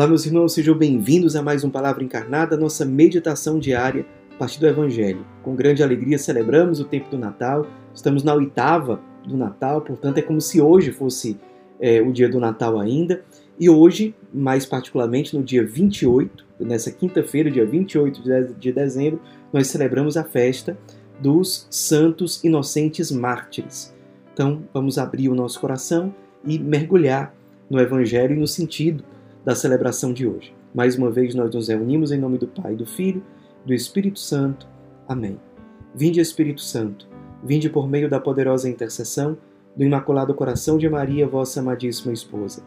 Olá, meus irmãos, sejam bem-vindos a mais um Palavra Encarnada, nossa meditação diária a partir do Evangelho. Com grande alegria celebramos o tempo do Natal, estamos na oitava do Natal, portanto é como se hoje fosse é, o dia do Natal ainda. E hoje, mais particularmente no dia 28, nessa quinta-feira, dia 28 de dezembro, nós celebramos a festa dos santos inocentes mártires. Então, vamos abrir o nosso coração e mergulhar no Evangelho e no sentido da celebração de hoje. Mais uma vez nós nos reunimos em nome do Pai, do Filho, do Espírito Santo. Amém. Vinde, Espírito Santo, vinde por meio da poderosa intercessão do Imaculado Coração de Maria, vossa amadíssima esposa.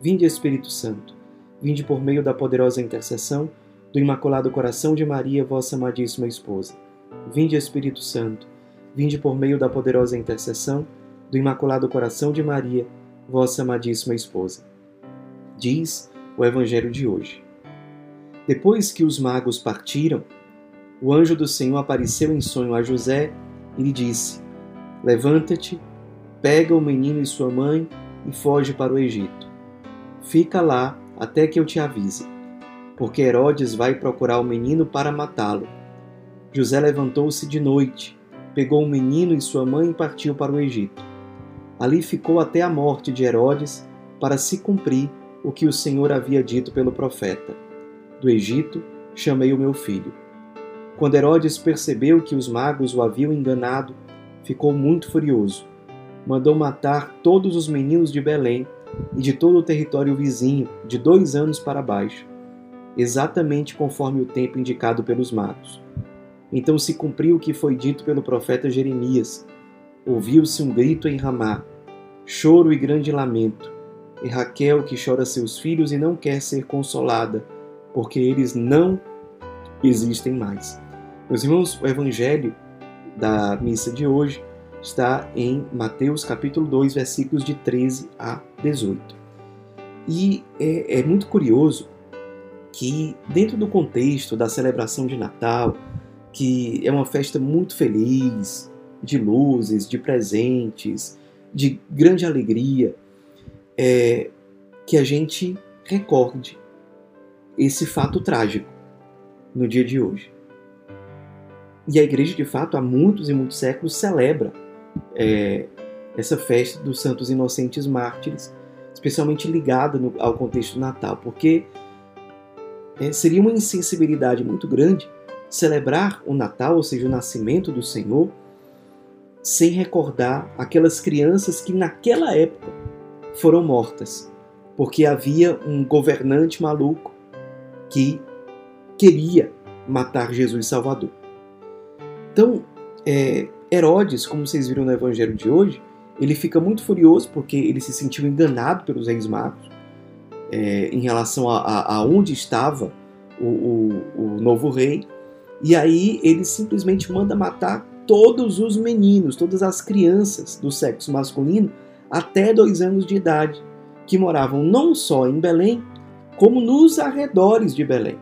Vinde, Espírito Santo, vinde por meio da poderosa intercessão do Imaculado Coração de Maria, vossa amadíssima esposa. Vinde, Espírito Santo, vinde por meio da poderosa intercessão do Imaculado Coração de Maria, vossa amadíssima esposa. Diz o Evangelho de hoje. Depois que os magos partiram, o anjo do Senhor apareceu em sonho a José e lhe disse: Levanta-te, pega o menino e sua mãe e foge para o Egito. Fica lá até que eu te avise, porque Herodes vai procurar o menino para matá-lo. José levantou-se de noite, pegou o menino e sua mãe e partiu para o Egito. Ali ficou até a morte de Herodes, para se cumprir o que o Senhor havia dito pelo profeta: Do Egito chamei o meu filho. Quando Herodes percebeu que os magos o haviam enganado, ficou muito furioso. Mandou matar todos os meninos de Belém e de todo o território vizinho, de dois anos para baixo, exatamente conforme o tempo indicado pelos magos. Então se cumpriu o que foi dito pelo profeta Jeremias. Ouviu-se um grito em Ramá, choro e grande lamento e Raquel que chora seus filhos e não quer ser consolada, porque eles não existem mais. Meus irmãos, o evangelho da missa de hoje está em Mateus capítulo 2, versículos de 13 a 18. E é, é muito curioso que, dentro do contexto da celebração de Natal, que é uma festa muito feliz, de luzes, de presentes, de grande alegria, é que a gente recorde esse fato trágico no dia de hoje. E a igreja, de fato, há muitos e muitos séculos celebra é, essa festa dos santos inocentes mártires, especialmente ligada no, ao contexto Natal, porque é, seria uma insensibilidade muito grande celebrar o Natal, ou seja, o nascimento do Senhor, sem recordar aquelas crianças que naquela época foram mortas, porque havia um governante maluco que queria matar Jesus Salvador. Então, é, Herodes, como vocês viram no Evangelho de hoje, ele fica muito furioso porque ele se sentiu enganado pelos reis magos é, em relação a, a, a onde estava o, o, o novo rei. E aí ele simplesmente manda matar todos os meninos, todas as crianças do sexo masculino até dois anos de idade, que moravam não só em Belém, como nos arredores de Belém.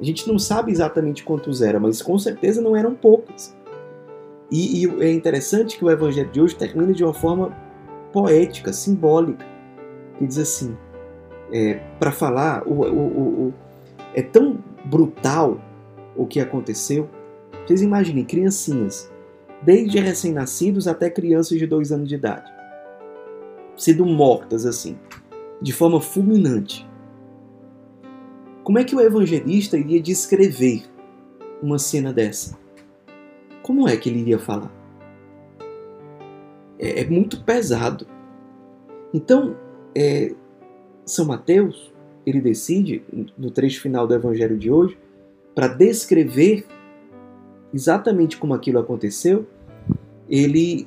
A gente não sabe exatamente quantos eram, mas com certeza não eram poucos. E, e é interessante que o evangelho de hoje termina de uma forma poética, simbólica, que diz assim, é, para falar, o, o, o, é tão brutal o que aconteceu. Vocês imaginem, criancinhas, desde recém-nascidos até crianças de dois anos de idade sendo mortas assim, de forma fulminante. Como é que o evangelista iria descrever uma cena dessa? Como é que ele iria falar? É, é muito pesado. Então, é, São Mateus, ele decide, no trecho final do evangelho de hoje, para descrever exatamente como aquilo aconteceu, ele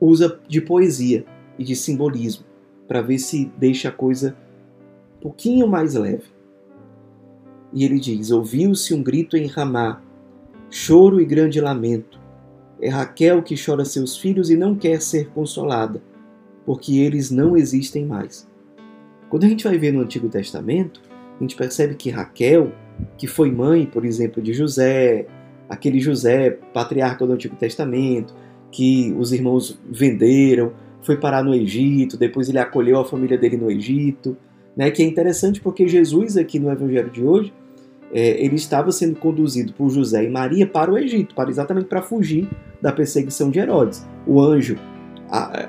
usa de poesia e de simbolismo, para ver se deixa a coisa um pouquinho mais leve. E ele diz: Ouviu-se um grito em Ramá, choro e grande lamento. É Raquel que chora seus filhos e não quer ser consolada, porque eles não existem mais. Quando a gente vai ver no Antigo Testamento, a gente percebe que Raquel, que foi mãe, por exemplo, de José, aquele José, patriarca do Antigo Testamento, que os irmãos venderam, foi parar no Egito, depois ele acolheu a família dele no Egito, Né? Que é interessante porque Jesus, aqui no Evangelho de hoje, é, ele estava sendo conduzido por José e Maria para o Egito, para exatamente para fugir da perseguição de Herodes. O anjo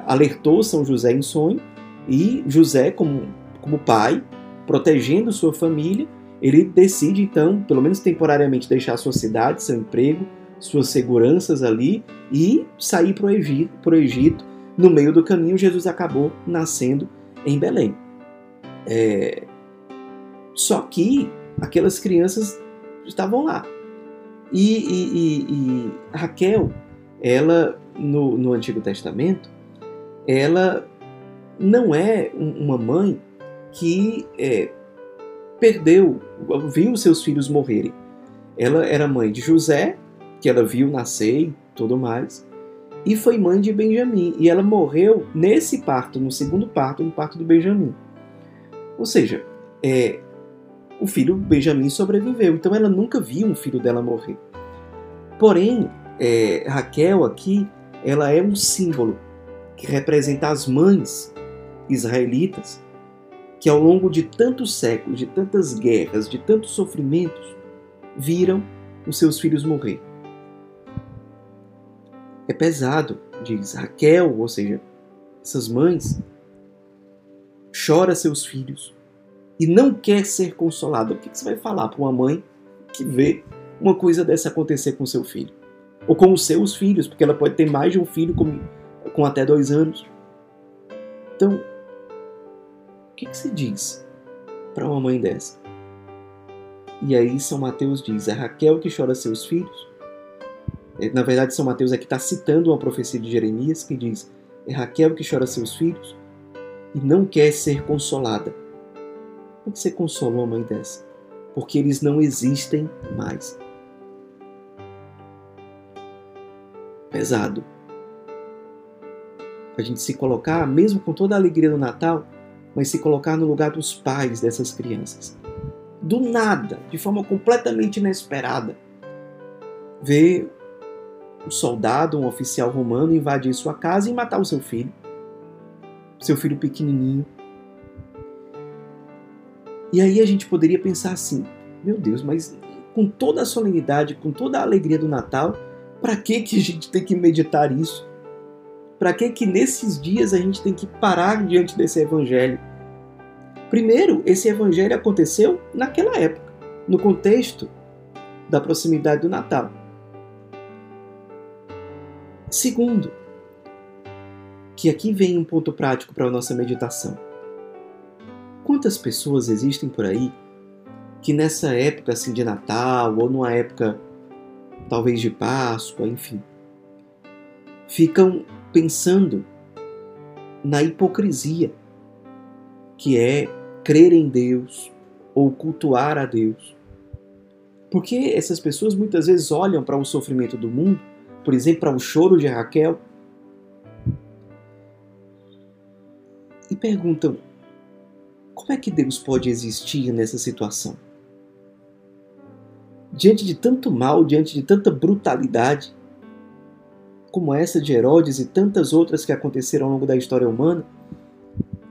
alertou São José em sonho e José, como, como pai, protegendo sua família, ele decide então, pelo menos temporariamente, deixar sua cidade, seu emprego, suas seguranças ali e sair para o Egito, Egito. No meio do caminho, Jesus acabou nascendo em Belém. É... Só que aquelas crianças estavam lá. E, e, e, e Raquel, ela, no, no, Antigo Testamento, ela não é uma mãe que é, perdeu, viu seus filhos morrerem. Ela era mãe de José, que ela viu nascer e tudo mais, e foi mãe de Benjamim. E ela morreu nesse parto, no segundo parto, no parto do Benjamim. Ou seja, é, o filho Benjamim sobreviveu, então ela nunca viu um filho dela morrer. Porém, é, Raquel aqui, ela é um símbolo que representa as mães israelitas que ao longo de tantos séculos, de tantas guerras, de tantos sofrimentos, viram os seus filhos morrer. É pesado, diz Raquel, ou seja, essas mães, chora seus filhos e não quer ser consolada. O que você vai falar para uma mãe que vê uma coisa dessa acontecer com seu filho? Ou com os seus filhos, porque ela pode ter mais de um filho com, com até dois anos. Então, que, que se diz para uma mãe dessa? E aí São Mateus diz: é Raquel que chora seus filhos? É, na verdade, São Mateus aqui está citando uma profecia de Jeremias que diz: é Raquel que chora seus filhos e não quer ser consolada. Como que você consolou mãe dessa? Porque eles não existem mais. Pesado. A gente se colocar, mesmo com toda a alegria do Natal, mas se colocar no lugar dos pais dessas crianças. Do nada, de forma completamente inesperada, ver um soldado, um oficial romano invadir sua casa e matar o seu filho, seu filho pequenininho. E aí a gente poderia pensar assim: meu Deus, mas com toda a solenidade, com toda a alegria do Natal, para que que a gente tem que meditar isso? Para que que nesses dias a gente tem que parar diante desse evangelho? Primeiro, esse evangelho aconteceu naquela época, no contexto da proximidade do Natal. Segundo, que aqui vem um ponto prático para a nossa meditação. Quantas pessoas existem por aí que nessa época assim de Natal ou numa época talvez de Páscoa, enfim, ficam pensando na hipocrisia que é crer em Deus ou cultuar a Deus. Porque essas pessoas muitas vezes olham para o sofrimento do mundo, por exemplo, para o choro de Raquel, e perguntam: como é que Deus pode existir nessa situação? Diante de tanto mal, diante de tanta brutalidade, como essa de Herodes e tantas outras que aconteceram ao longo da história humana,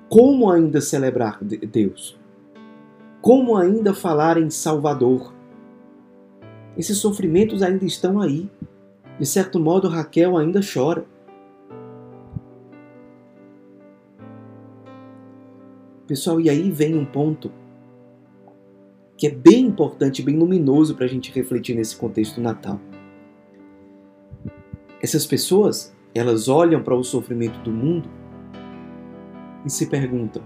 como ainda celebrar Deus? Como ainda falar em Salvador? Esses sofrimentos ainda estão aí. De certo modo, Raquel ainda chora. Pessoal, e aí vem um ponto que é bem importante, bem luminoso para a gente refletir nesse contexto do Natal. Essas pessoas, elas olham para o sofrimento do mundo e se perguntam: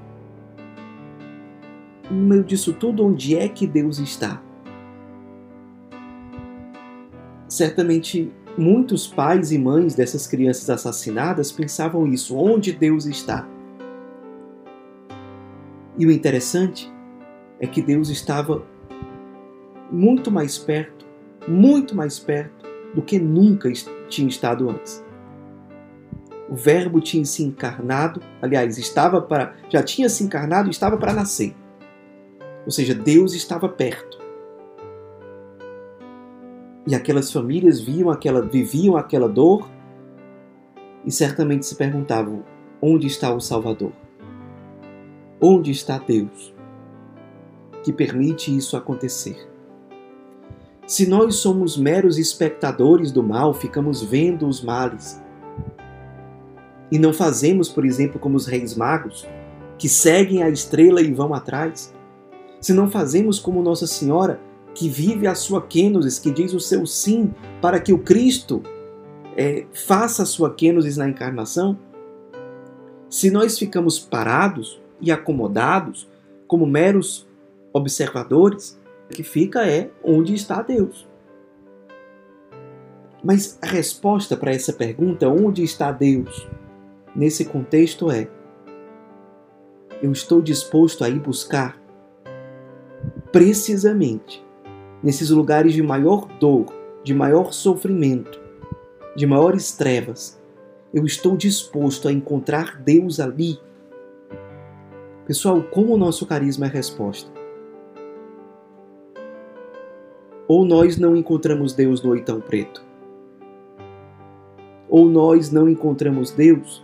no meio disso tudo, onde é que Deus está? Certamente muitos pais e mães dessas crianças assassinadas pensavam isso: onde Deus está? E o interessante é que Deus estava muito mais perto, muito mais perto do que nunca tinha estado antes o Verbo tinha se encarnado, aliás, estava para já tinha se encarnado e estava para nascer. Ou seja, Deus estava perto. E aquelas famílias viam aquela, viviam aquela dor e certamente se perguntavam: onde está o Salvador? Onde está Deus? que permite isso acontecer. Se nós somos meros espectadores do mal, ficamos vendo os males e não fazemos, por exemplo, como os reis magos, que seguem a estrela e vão atrás, se não fazemos como Nossa Senhora, que vive a sua kenosis, que diz o seu sim para que o Cristo é, faça a sua kenosis na encarnação, se nós ficamos parados e acomodados como meros observadores, o que fica é onde está Deus. Mas a resposta para essa pergunta, onde está Deus, nesse contexto é: eu estou disposto a ir buscar precisamente nesses lugares de maior dor, de maior sofrimento, de maiores trevas, eu estou disposto a encontrar Deus ali. Pessoal, como o nosso carisma é resposta? Ou nós não encontramos Deus no oitão preto? Ou nós não encontramos Deus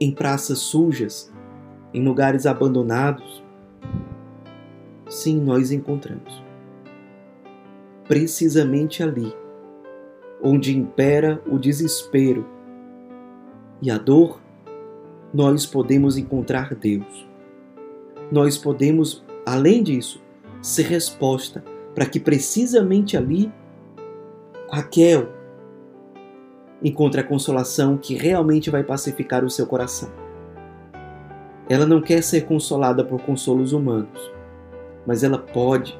em praças sujas, em lugares abandonados? Sim, nós encontramos. Precisamente ali onde impera o desespero e a dor, nós podemos encontrar Deus. Nós podemos, além disso, ser resposta para que precisamente ali Raquel encontre a consolação que realmente vai pacificar o seu coração. Ela não quer ser consolada por consolos humanos, mas ela pode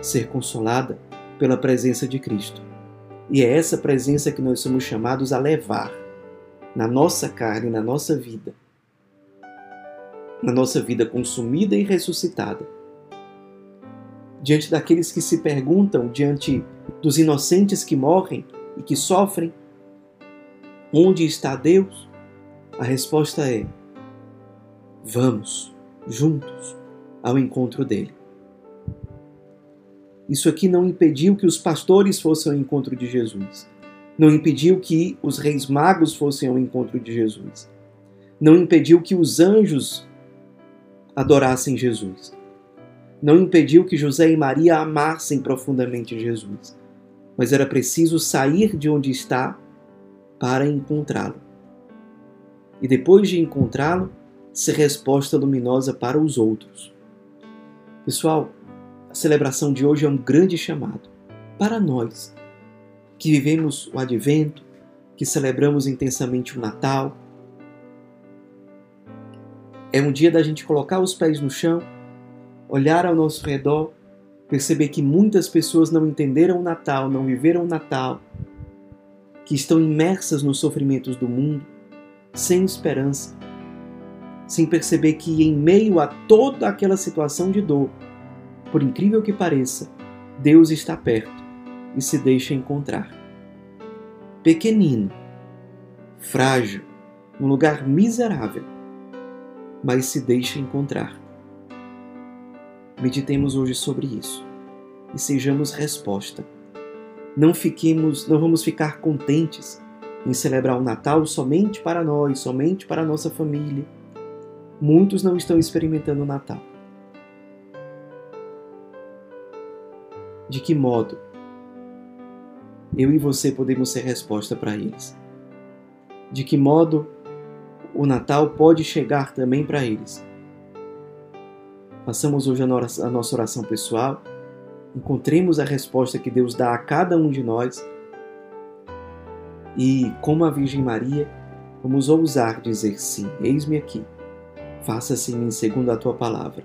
ser consolada pela presença de Cristo. E é essa presença que nós somos chamados a levar na nossa carne, na nossa vida, na nossa vida consumida e ressuscitada. Diante daqueles que se perguntam, diante dos inocentes que morrem e que sofrem, onde está Deus? A resposta é: vamos juntos ao encontro dele. Isso aqui não impediu que os pastores fossem ao encontro de Jesus. Não impediu que os reis magos fossem ao encontro de Jesus. Não impediu que os anjos adorassem Jesus. Não impediu que José e Maria amassem profundamente Jesus. Mas era preciso sair de onde está para encontrá-lo. E depois de encontrá-lo, ser resposta luminosa para os outros. Pessoal, a celebração de hoje é um grande chamado para nós que vivemos o advento, que celebramos intensamente o Natal. É um dia da gente colocar os pés no chão, olhar ao nosso redor, perceber que muitas pessoas não entenderam o Natal, não viveram o Natal, que estão imersas nos sofrimentos do mundo, sem esperança, sem perceber que em meio a toda aquela situação de dor, por incrível que pareça, Deus está perto e se deixa encontrar. Pequenino, frágil, num lugar miserável, mas se deixa encontrar. Meditemos hoje sobre isso e sejamos resposta. Não fiquemos, não vamos ficar contentes em celebrar o Natal somente para nós, somente para a nossa família. Muitos não estão experimentando o Natal. De que modo eu e você podemos ser resposta para eles? De que modo o Natal pode chegar também para eles? Façamos hoje a nossa oração pessoal, encontremos a resposta que Deus dá a cada um de nós e, como a Virgem Maria, vamos ousar dizer sim, eis-me aqui, faça-se em mim segundo a tua palavra.